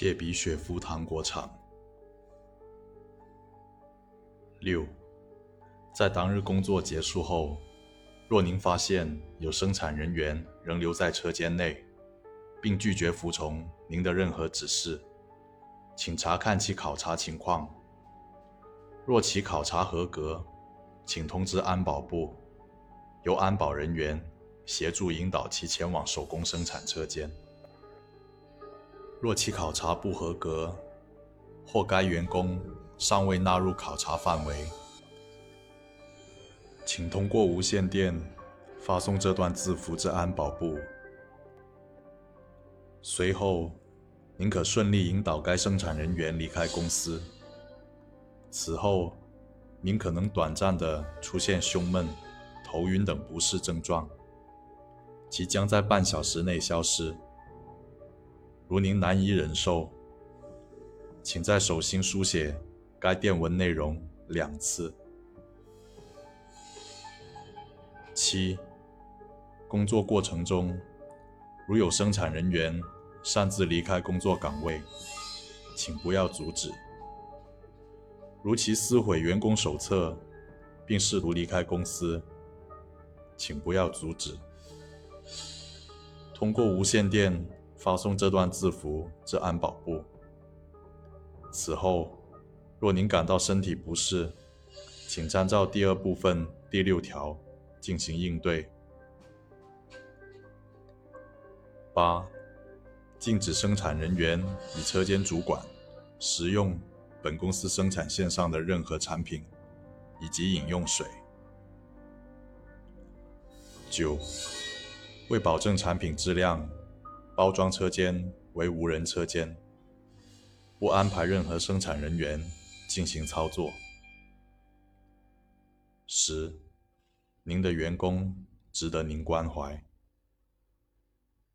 切比雪夫糖果厂。六，在当日工作结束后，若您发现有生产人员仍留在车间内，并拒绝服从您的任何指示，请查看其考察情况。若其考察合格，请通知安保部，由安保人员协助引导其前往手工生产车间。若其考察不合格，或该员工尚未纳入考察范围，请通过无线电发送这段字符至安保部。随后，您可顺利引导该生产人员离开公司。此后，您可能短暂地出现胸闷、头晕等不适症状，其将在半小时内消失。如您难以忍受，请在手心书写该电文内容两次。七，工作过程中，如有生产人员擅自离开工作岗位，请不要阻止。如其撕毁员工手册，并试图离开公司，请不要阻止。通过无线电。发送这段字符至安保部。此后，若您感到身体不适，请参照第二部分第六条进行应对。八、禁止生产人员与车间主管食用本公司生产线上的任何产品以及饮用水。九、为保证产品质量。包装车间为无人车间，不安排任何生产人员进行操作。十，您的员工值得您关怀。